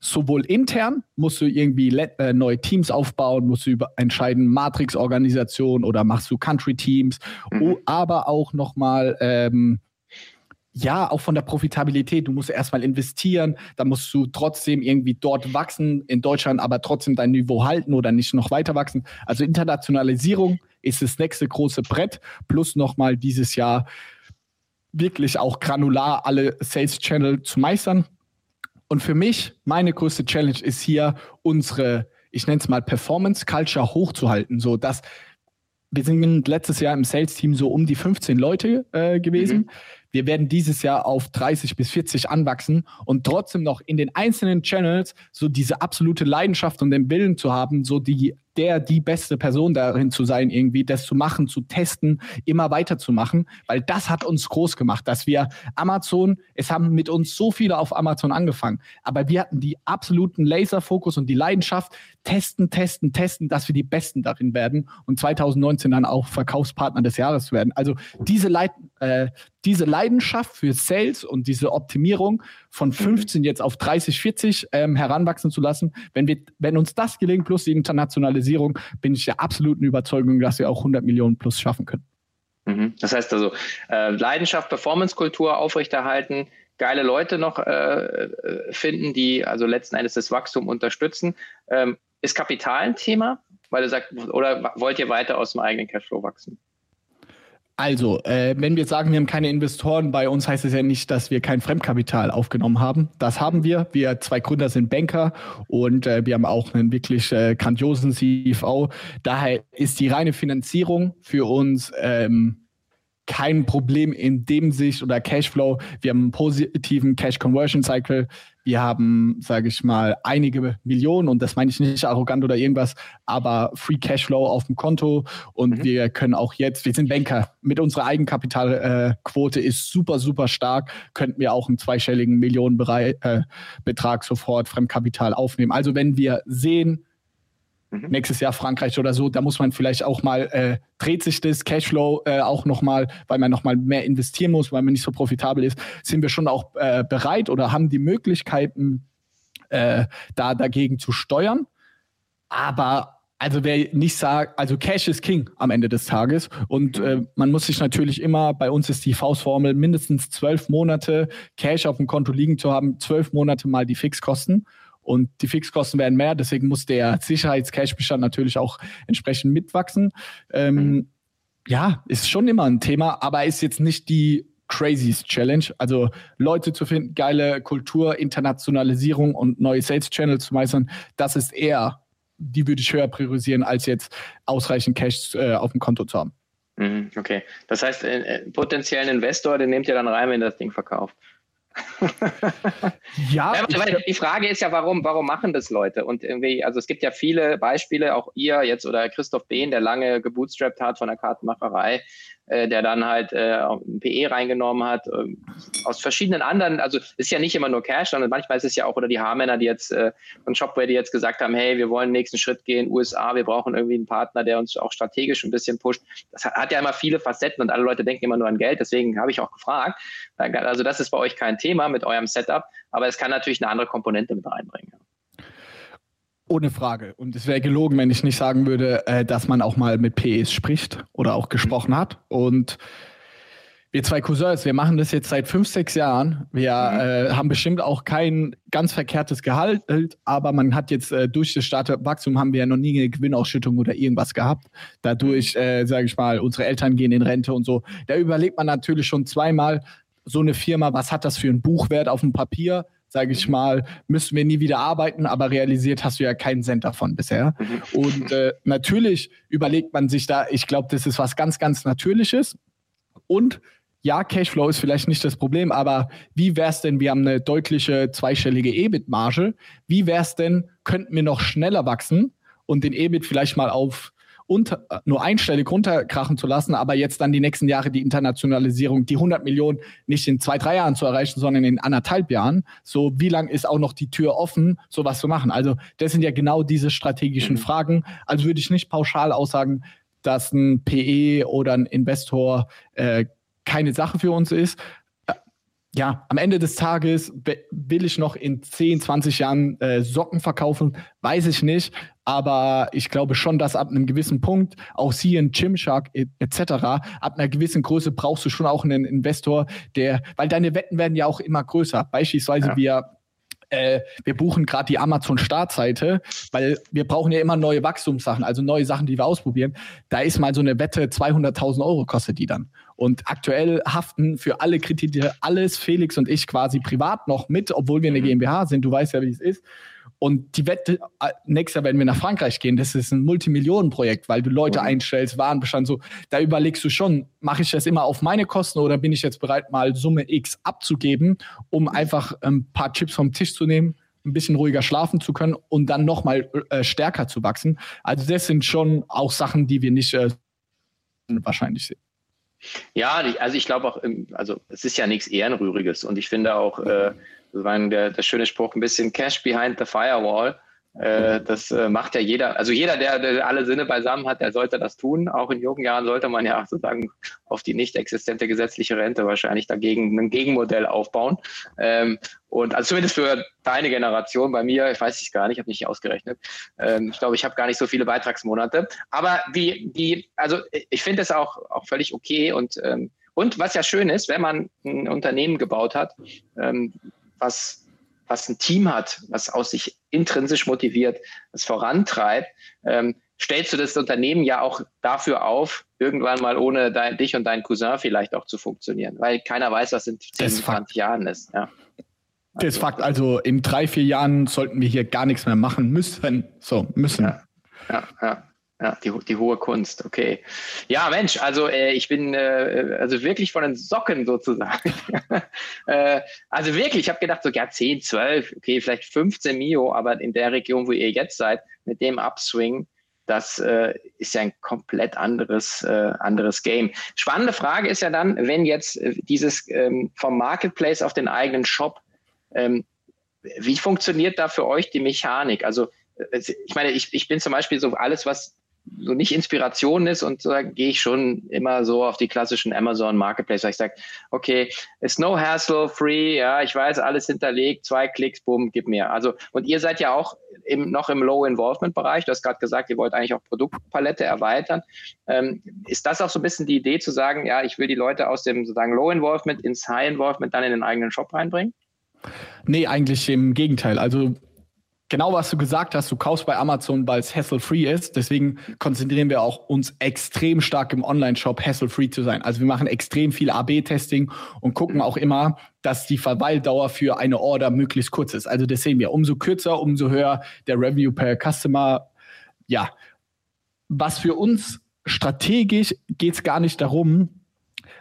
sowohl intern musst du irgendwie äh, neue Teams aufbauen, musst du über entscheiden Matrix-Organisation oder machst du Country-Teams, mhm. aber auch nochmal ähm, ja, auch von der Profitabilität. Du musst erstmal investieren, dann musst du trotzdem irgendwie dort wachsen, in Deutschland aber trotzdem dein Niveau halten oder nicht noch weiter wachsen. Also Internationalisierung ist das nächste große Brett, plus nochmal dieses Jahr wirklich auch granular alle Sales Channel zu meistern. Und für mich, meine größte Challenge ist hier, unsere, ich nenne es mal Performance Culture hochzuhalten, so dass wir sind letztes Jahr im Sales-Team so um die 15 Leute äh, gewesen. Mhm. Wir werden dieses Jahr auf 30 bis 40 anwachsen und trotzdem noch in den einzelnen Channels so diese absolute Leidenschaft und den Willen zu haben, so die der die beste Person darin zu sein, irgendwie das zu machen, zu testen, immer weiterzumachen, weil das hat uns groß gemacht, dass wir Amazon, es haben mit uns so viele auf Amazon angefangen, aber wir hatten die absoluten Laserfokus und die Leidenschaft, testen, testen, testen, dass wir die Besten darin werden und 2019 dann auch Verkaufspartner des Jahres werden. Also diese, Leid, äh, diese Leidenschaft für Sales und diese Optimierung von 15 mhm. jetzt auf 30, 40 ähm, heranwachsen zu lassen, wenn, wir, wenn uns das gelingt, plus die Internationalisierung, bin ich der absoluten Überzeugung, dass wir auch 100 Millionen plus schaffen können. Mhm. Das heißt also, äh, Leidenschaft, Performance-Kultur aufrechterhalten, geile Leute noch äh, finden, die also letzten Endes das Wachstum unterstützen. Ähm, ist Kapital ein Thema? Weil du sagst, oder wollt ihr weiter aus dem eigenen Cashflow wachsen? Also, äh, wenn wir sagen, wir haben keine Investoren, bei uns heißt es ja nicht, dass wir kein Fremdkapital aufgenommen haben. Das haben wir. Wir zwei Gründer sind Banker und äh, wir haben auch einen wirklich äh, grandiosen CFO. Daher ist die reine Finanzierung für uns ähm, kein Problem in dem Sicht oder Cashflow. Wir haben einen positiven Cash Conversion Cycle. Wir haben, sage ich mal, einige Millionen und das meine ich nicht arrogant oder irgendwas, aber Free Cashflow auf dem Konto und mhm. wir können auch jetzt, wir sind Banker, mit unserer Eigenkapitalquote äh, ist super, super stark, könnten wir auch einen zweistelligen Millionenbetrag äh, sofort Fremdkapital aufnehmen. Also wenn wir sehen, Mhm. Nächstes Jahr Frankreich oder so, da muss man vielleicht auch mal, äh, dreht sich das Cashflow äh, auch nochmal, weil man nochmal mehr investieren muss, weil man nicht so profitabel ist, sind wir schon auch äh, bereit oder haben die Möglichkeiten, äh, da dagegen zu steuern. Aber also wer nicht sagt, also Cash ist King am Ende des Tages und äh, man muss sich natürlich immer, bei uns ist die Faustformel, mindestens zwölf Monate Cash auf dem Konto liegen zu haben, zwölf Monate mal die Fixkosten und die Fixkosten werden mehr, deswegen muss der Sicherheitscashbestand natürlich auch entsprechend mitwachsen. Ähm, mhm. Ja, ist schon immer ein Thema, aber ist jetzt nicht die craziest Challenge. Also Leute zu finden, geile Kultur, Internationalisierung und neue Sales Channels zu meistern, das ist eher, die würde ich höher priorisieren, als jetzt ausreichend Cash äh, auf dem Konto zu haben. Mhm, okay, das heißt, äh, äh, potenziellen Investor, den nehmt ihr dann rein, wenn das Ding verkauft [LAUGHS] ja. ja die Frage ist ja, warum, warum machen das Leute? Und irgendwie, also es gibt ja viele Beispiele, auch ihr jetzt oder Christoph Behn, der lange gebootstrapped hat von der Kartenmacherei, äh, der dann halt äh, ein PE reingenommen hat, äh, aus verschiedenen anderen, also ist ja nicht immer nur Cash, sondern manchmal ist es ja auch, oder die Haarmänner, die jetzt äh, von Shopware, die jetzt gesagt haben, hey, wir wollen den nächsten Schritt gehen, USA, wir brauchen irgendwie einen Partner, der uns auch strategisch ein bisschen pusht. Das hat, hat ja immer viele Facetten und alle Leute denken immer nur an Geld, deswegen habe ich auch gefragt. Also das ist bei euch kein Thema mit eurem Setup, aber es kann natürlich eine andere Komponente mit reinbringen. Ohne Frage. Und es wäre gelogen, wenn ich nicht sagen würde, äh, dass man auch mal mit PEs spricht oder auch gesprochen hat. Und wir zwei Cousins, wir machen das jetzt seit fünf, sechs Jahren. Wir mhm. äh, haben bestimmt auch kein ganz verkehrtes Gehalt, aber man hat jetzt äh, durch das Startup-Wachstum haben wir ja noch nie eine Gewinnausschüttung oder irgendwas gehabt. Dadurch, äh, sage ich mal, unsere Eltern gehen in Rente und so. Da überlegt man natürlich schon zweimal, so eine Firma, was hat das für einen Buchwert auf dem Papier? Sage ich mal, müssen wir nie wieder arbeiten, aber realisiert hast du ja keinen Cent davon bisher. Mhm. Und äh, natürlich überlegt man sich da, ich glaube, das ist was ganz, ganz Natürliches. Und ja, Cashflow ist vielleicht nicht das Problem, aber wie wäre es denn, wir haben eine deutliche zweistellige EBIT-Marge, wie wäre es denn, könnten wir noch schneller wachsen und den EBIT vielleicht mal auf unter, nur einstellig runterkrachen zu lassen, aber jetzt dann die nächsten Jahre die Internationalisierung, die 100 Millionen nicht in zwei, drei Jahren zu erreichen, sondern in anderthalb Jahren. So, wie lang ist auch noch die Tür offen, sowas zu machen? Also, das sind ja genau diese strategischen mhm. Fragen. Also würde ich nicht pauschal aussagen, dass ein PE oder ein Investor äh, keine Sache für uns ist ja, am Ende des Tages will ich noch in 10, 20 Jahren äh, Socken verkaufen, weiß ich nicht. Aber ich glaube schon, dass ab einem gewissen Punkt, auch Sie in Gymshark etc., ab einer gewissen Größe brauchst du schon auch einen Investor, der, weil deine Wetten werden ja auch immer größer. Beispielsweise ja. wir äh, wir buchen gerade die Amazon-Startseite, weil wir brauchen ja immer neue Wachstumssachen, also neue Sachen, die wir ausprobieren. Da ist mal so eine Wette 200.000 Euro kostet die dann. Und aktuell haften für alle Kredite alles Felix und ich quasi privat noch mit, obwohl wir eine mhm. GmbH sind. Du weißt ja, wie es ist. Und die Wette, äh, nächstes Jahr werden wir nach Frankreich gehen. Das ist ein Multimillionenprojekt, weil du Leute einstellst, Warenbestand so. Da überlegst du schon, mache ich das immer auf meine Kosten oder bin ich jetzt bereit, mal Summe X abzugeben, um mhm. einfach ein paar Chips vom Tisch zu nehmen, ein bisschen ruhiger schlafen zu können und dann nochmal äh, stärker zu wachsen. Also das sind schon auch Sachen, die wir nicht äh, wahrscheinlich sehen. Ja, also ich glaube auch, also es ist ja nichts Ehrenrühriges und ich finde auch, äh, das der, der schöne Spruch, ein bisschen Cash behind the firewall. Äh, das äh, macht ja jeder, also jeder, der, der, alle Sinne beisammen hat, der sollte das tun. Auch in jungen Jahren sollte man ja [LAUGHS] sozusagen auf die nicht existente gesetzliche Rente wahrscheinlich dagegen ein Gegenmodell aufbauen. Ähm, und also zumindest für deine Generation, bei mir, ich weiß es gar nicht, ich habe nicht ausgerechnet. Ähm, ich glaube, ich habe gar nicht so viele Beitragsmonate. Aber die, die, also ich finde es auch, auch völlig okay und ähm, und was ja schön ist, wenn man ein Unternehmen gebaut hat, ähm, was was ein Team hat, was aus sich intrinsisch motiviert, das vorantreibt, ähm, stellst du das Unternehmen ja auch dafür auf, irgendwann mal ohne dein, dich und deinen Cousin vielleicht auch zu funktionieren, weil keiner weiß, was in 10, 20 Jahren ist. Ja. Das ist Fakt. Also in drei, vier Jahren sollten wir hier gar nichts mehr machen müssen. So, müssen. Ja, ja, ja. Ja, die, die hohe Kunst, okay. Ja, Mensch, also äh, ich bin äh, also wirklich von den Socken sozusagen. [LAUGHS] äh, also wirklich, ich habe gedacht, so ja, 10, 12, okay, vielleicht 15 Mio, aber in der Region, wo ihr jetzt seid, mit dem Upswing, das äh, ist ja ein komplett anderes, äh, anderes Game. Spannende Frage ist ja dann, wenn jetzt äh, dieses ähm, vom Marketplace auf den eigenen Shop, ähm, wie funktioniert da für euch die Mechanik? Also äh, ich meine, ich, ich bin zum Beispiel so alles, was so nicht Inspiration ist und da gehe ich schon immer so auf die klassischen Amazon Marketplace, weil ich sage, okay, it's no hassle, free, ja, ich weiß, alles hinterlegt, zwei Klicks, bumm, gib mir. Also, und ihr seid ja auch im, noch im Low-Involvement-Bereich, du hast gerade gesagt, ihr wollt eigentlich auch Produktpalette erweitern. Ähm, ist das auch so ein bisschen die Idee zu sagen, ja, ich will die Leute aus dem sozusagen Low-Involvement ins High-Involvement dann in den eigenen Shop reinbringen? Nee, eigentlich im Gegenteil. Also genau was du gesagt hast, du kaufst bei Amazon, weil es hassle-free ist. Deswegen konzentrieren wir auch uns extrem stark im Online-Shop hassle-free zu sein. Also wir machen extrem viel AB-Testing und gucken auch immer, dass die Verweildauer für eine Order möglichst kurz ist. Also das sehen wir. Umso kürzer, umso höher der Revenue per Customer. Ja, was für uns strategisch geht es gar nicht darum,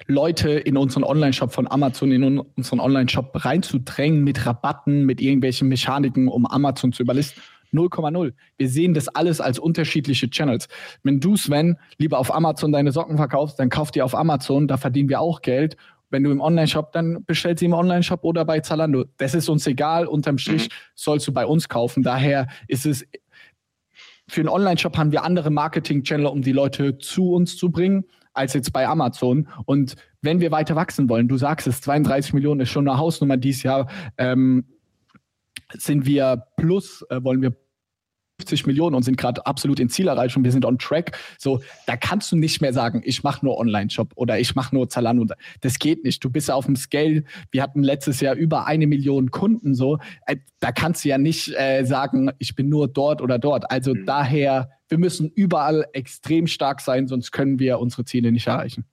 Leute in unseren Online-Shop von Amazon, in unseren Online-Shop reinzudrängen mit Rabatten, mit irgendwelchen Mechaniken, um Amazon zu überlisten. 0,0. Wir sehen das alles als unterschiedliche Channels. Wenn du, Sven, lieber auf Amazon deine Socken verkaufst, dann kauf dir auf Amazon, da verdienen wir auch Geld. Wenn du im Online-Shop, dann bestellst du im Online-Shop oder bei Zalando. Das ist uns egal. Unterm Strich sollst du bei uns kaufen. Daher ist es für einen Online-Shop haben wir andere Marketing-Channel, um die Leute zu uns zu bringen als jetzt bei Amazon. Und wenn wir weiter wachsen wollen, du sagst es, 32 Millionen ist schon eine Hausnummer dieses Jahr, ähm, sind wir plus, äh, wollen wir 50 Millionen und sind gerade absolut in Zielerreichung, wir sind on track. So, da kannst du nicht mehr sagen, ich mache nur Online-Shop oder ich mache nur Zalando. Das geht nicht. Du bist auf dem Scale. Wir hatten letztes Jahr über eine Million Kunden. So, äh, da kannst du ja nicht äh, sagen, ich bin nur dort oder dort. Also mhm. daher, wir müssen überall extrem stark sein, sonst können wir unsere Ziele nicht erreichen.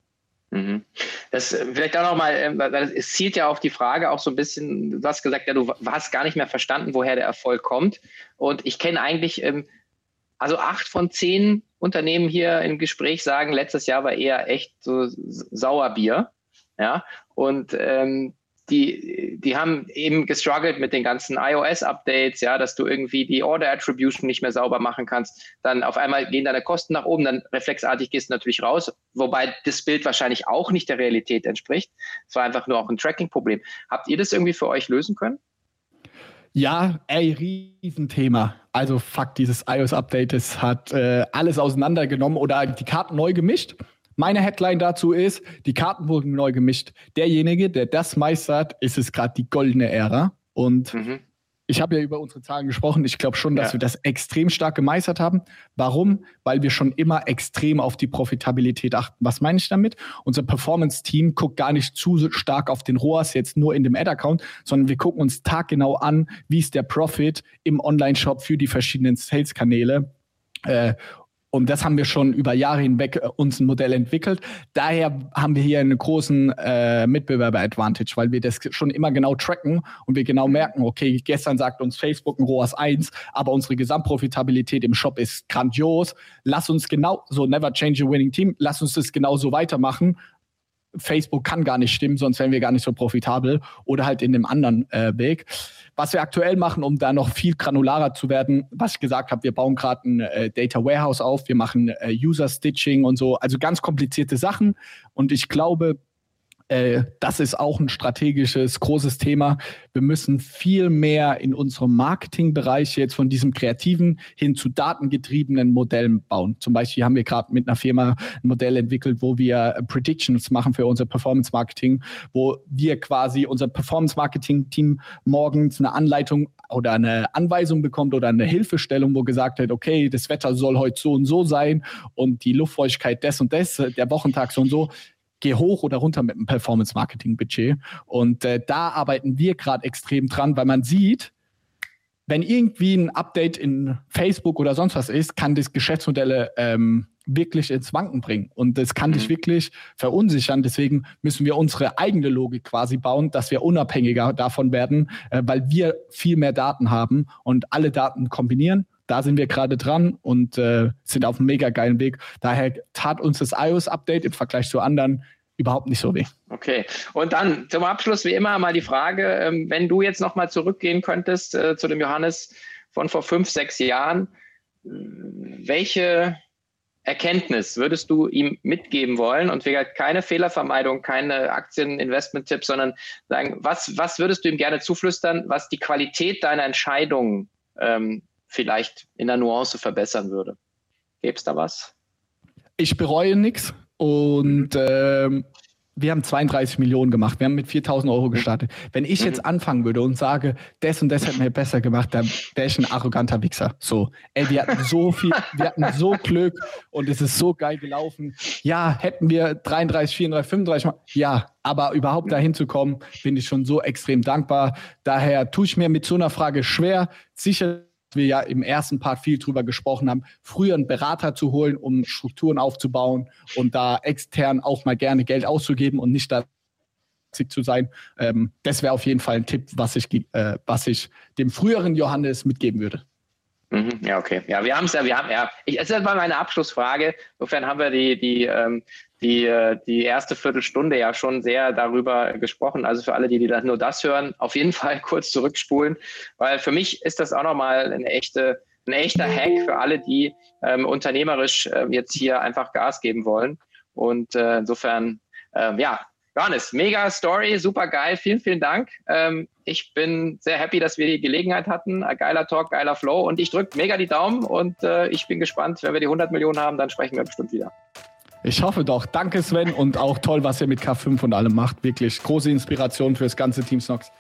Mhm. Das äh, vielleicht auch nochmal, ähm, es zielt ja auf die Frage auch so ein bisschen, du hast gesagt, ja, du hast gar nicht mehr verstanden, woher der Erfolg kommt. Und ich kenne eigentlich, ähm, also acht von zehn Unternehmen hier im Gespräch sagen, letztes Jahr war eher echt so Sauerbier. Ja, und ähm, die, die haben eben gestruggelt mit den ganzen iOS-Updates, ja, dass du irgendwie die Order-Attribution nicht mehr sauber machen kannst. Dann auf einmal gehen deine Kosten nach oben, dann reflexartig gehst du natürlich raus, wobei das Bild wahrscheinlich auch nicht der Realität entspricht. Es war einfach nur auch ein Tracking-Problem. Habt ihr das irgendwie für euch lösen können? Ja, ey, Riesenthema. Also fuck, dieses iOS-Update, das hat äh, alles auseinandergenommen oder die Karten neu gemischt. Meine Headline dazu ist, die Karten wurden neu gemischt. Derjenige, der das meistert, ist es gerade die goldene Ära. Und mhm. ich habe ja über unsere Zahlen gesprochen. Ich glaube schon, dass ja. wir das extrem stark gemeistert haben. Warum? Weil wir schon immer extrem auf die Profitabilität achten. Was meine ich damit? Unser Performance-Team guckt gar nicht zu stark auf den ROAS jetzt nur in dem Ad-Account, sondern wir gucken uns taggenau an, wie ist der Profit im Online-Shop für die verschiedenen Sales-Kanäle. Äh, und das haben wir schon über Jahre hinweg äh, uns ein Modell entwickelt. Daher haben wir hier einen großen äh, Mitbewerber-Advantage, weil wir das schon immer genau tracken und wir genau merken, okay, gestern sagt uns Facebook ein ROAS 1, aber unsere Gesamtprofitabilität im Shop ist grandios. Lass uns genau, so never change a winning team, lass uns das genauso weitermachen Facebook kann gar nicht stimmen, sonst wären wir gar nicht so profitabel oder halt in dem anderen äh, Weg. Was wir aktuell machen, um da noch viel granularer zu werden, was ich gesagt habe, wir bauen gerade ein äh, Data Warehouse auf, wir machen äh, User Stitching und so, also ganz komplizierte Sachen. Und ich glaube, äh, das ist auch ein strategisches, großes Thema. Wir müssen viel mehr in unserem Marketingbereich jetzt von diesem kreativen hin zu datengetriebenen Modellen bauen. Zum Beispiel haben wir gerade mit einer Firma ein Modell entwickelt, wo wir Predictions machen für unser Performance Marketing, wo wir quasi unser Performance Marketing Team morgens eine Anleitung oder eine Anweisung bekommt oder eine Hilfestellung, wo gesagt wird, okay, das Wetter soll heute so und so sein und die Luftfeuchtigkeit des und des, der Wochentag so und so geh hoch oder runter mit dem Performance-Marketing-Budget. Und äh, da arbeiten wir gerade extrem dran, weil man sieht, wenn irgendwie ein Update in Facebook oder sonst was ist, kann das Geschäftsmodelle ähm, wirklich ins Wanken bringen. Und das kann mhm. dich wirklich verunsichern. Deswegen müssen wir unsere eigene Logik quasi bauen, dass wir unabhängiger davon werden, äh, weil wir viel mehr Daten haben und alle Daten kombinieren da sind wir gerade dran und äh, sind auf einem mega geilen Weg. Daher tat uns das iOS-Update im Vergleich zu anderen überhaupt nicht so weh. Okay, und dann zum Abschluss wie immer mal die Frage, ähm, wenn du jetzt nochmal zurückgehen könntest äh, zu dem Johannes von vor fünf, sechs Jahren, welche Erkenntnis würdest du ihm mitgeben wollen? Und wie gesagt, keine Fehlervermeidung, keine Aktien-Investment-Tipps, sondern sagen, was, was würdest du ihm gerne zuflüstern, was die Qualität deiner Entscheidungen ähm, vielleicht in der Nuance verbessern würde. Gäbe es da was? Ich bereue nichts und ähm, wir haben 32 Millionen gemacht. Wir haben mit 4000 Euro gestartet. Wenn ich jetzt mhm. anfangen würde und sage, das und das hätten wir besser gemacht, dann wäre ich ein arroganter Wichser. So, ey, wir hatten so viel, wir hatten so [LAUGHS] Glück und es ist so geil gelaufen. Ja, hätten wir 33, 34, 35 Mal, ja, aber überhaupt dahin zu kommen, bin ich schon so extrem dankbar. Daher tue ich mir mit so einer Frage schwer. Sicher wir ja im ersten Part viel drüber gesprochen haben, früher einen Berater zu holen, um Strukturen aufzubauen und da extern auch mal gerne Geld auszugeben und nicht da zu sein. Ähm, das wäre auf jeden Fall ein Tipp, was ich, äh, was ich dem früheren Johannes mitgeben würde. Mhm, ja, okay. Ja, wir haben es ja, wir haben ja, ich, es ist mal meine Abschlussfrage. Insofern haben wir die, die, ähm, die, äh, die erste Viertelstunde ja schon sehr darüber gesprochen. Also für alle, die, die nur das hören, auf jeden [LAUGHS] Fall kurz zurückspulen, weil für mich ist das auch nochmal eine echte, ein echter Hack für alle, die ähm, unternehmerisch äh, jetzt hier einfach Gas geben wollen. Und äh, insofern, ähm, ja, Johannes, mega Story, super geil, vielen, vielen Dank. Ähm, ich bin sehr happy, dass wir die Gelegenheit hatten. Ein geiler Talk, geiler Flow und ich drücke mega die Daumen und äh, ich bin gespannt, wenn wir die 100 Millionen haben, dann sprechen wir bestimmt wieder. Ich hoffe doch. Danke, Sven. Und auch toll, was ihr mit K5 und allem macht. Wirklich große Inspiration für das ganze Team Snox.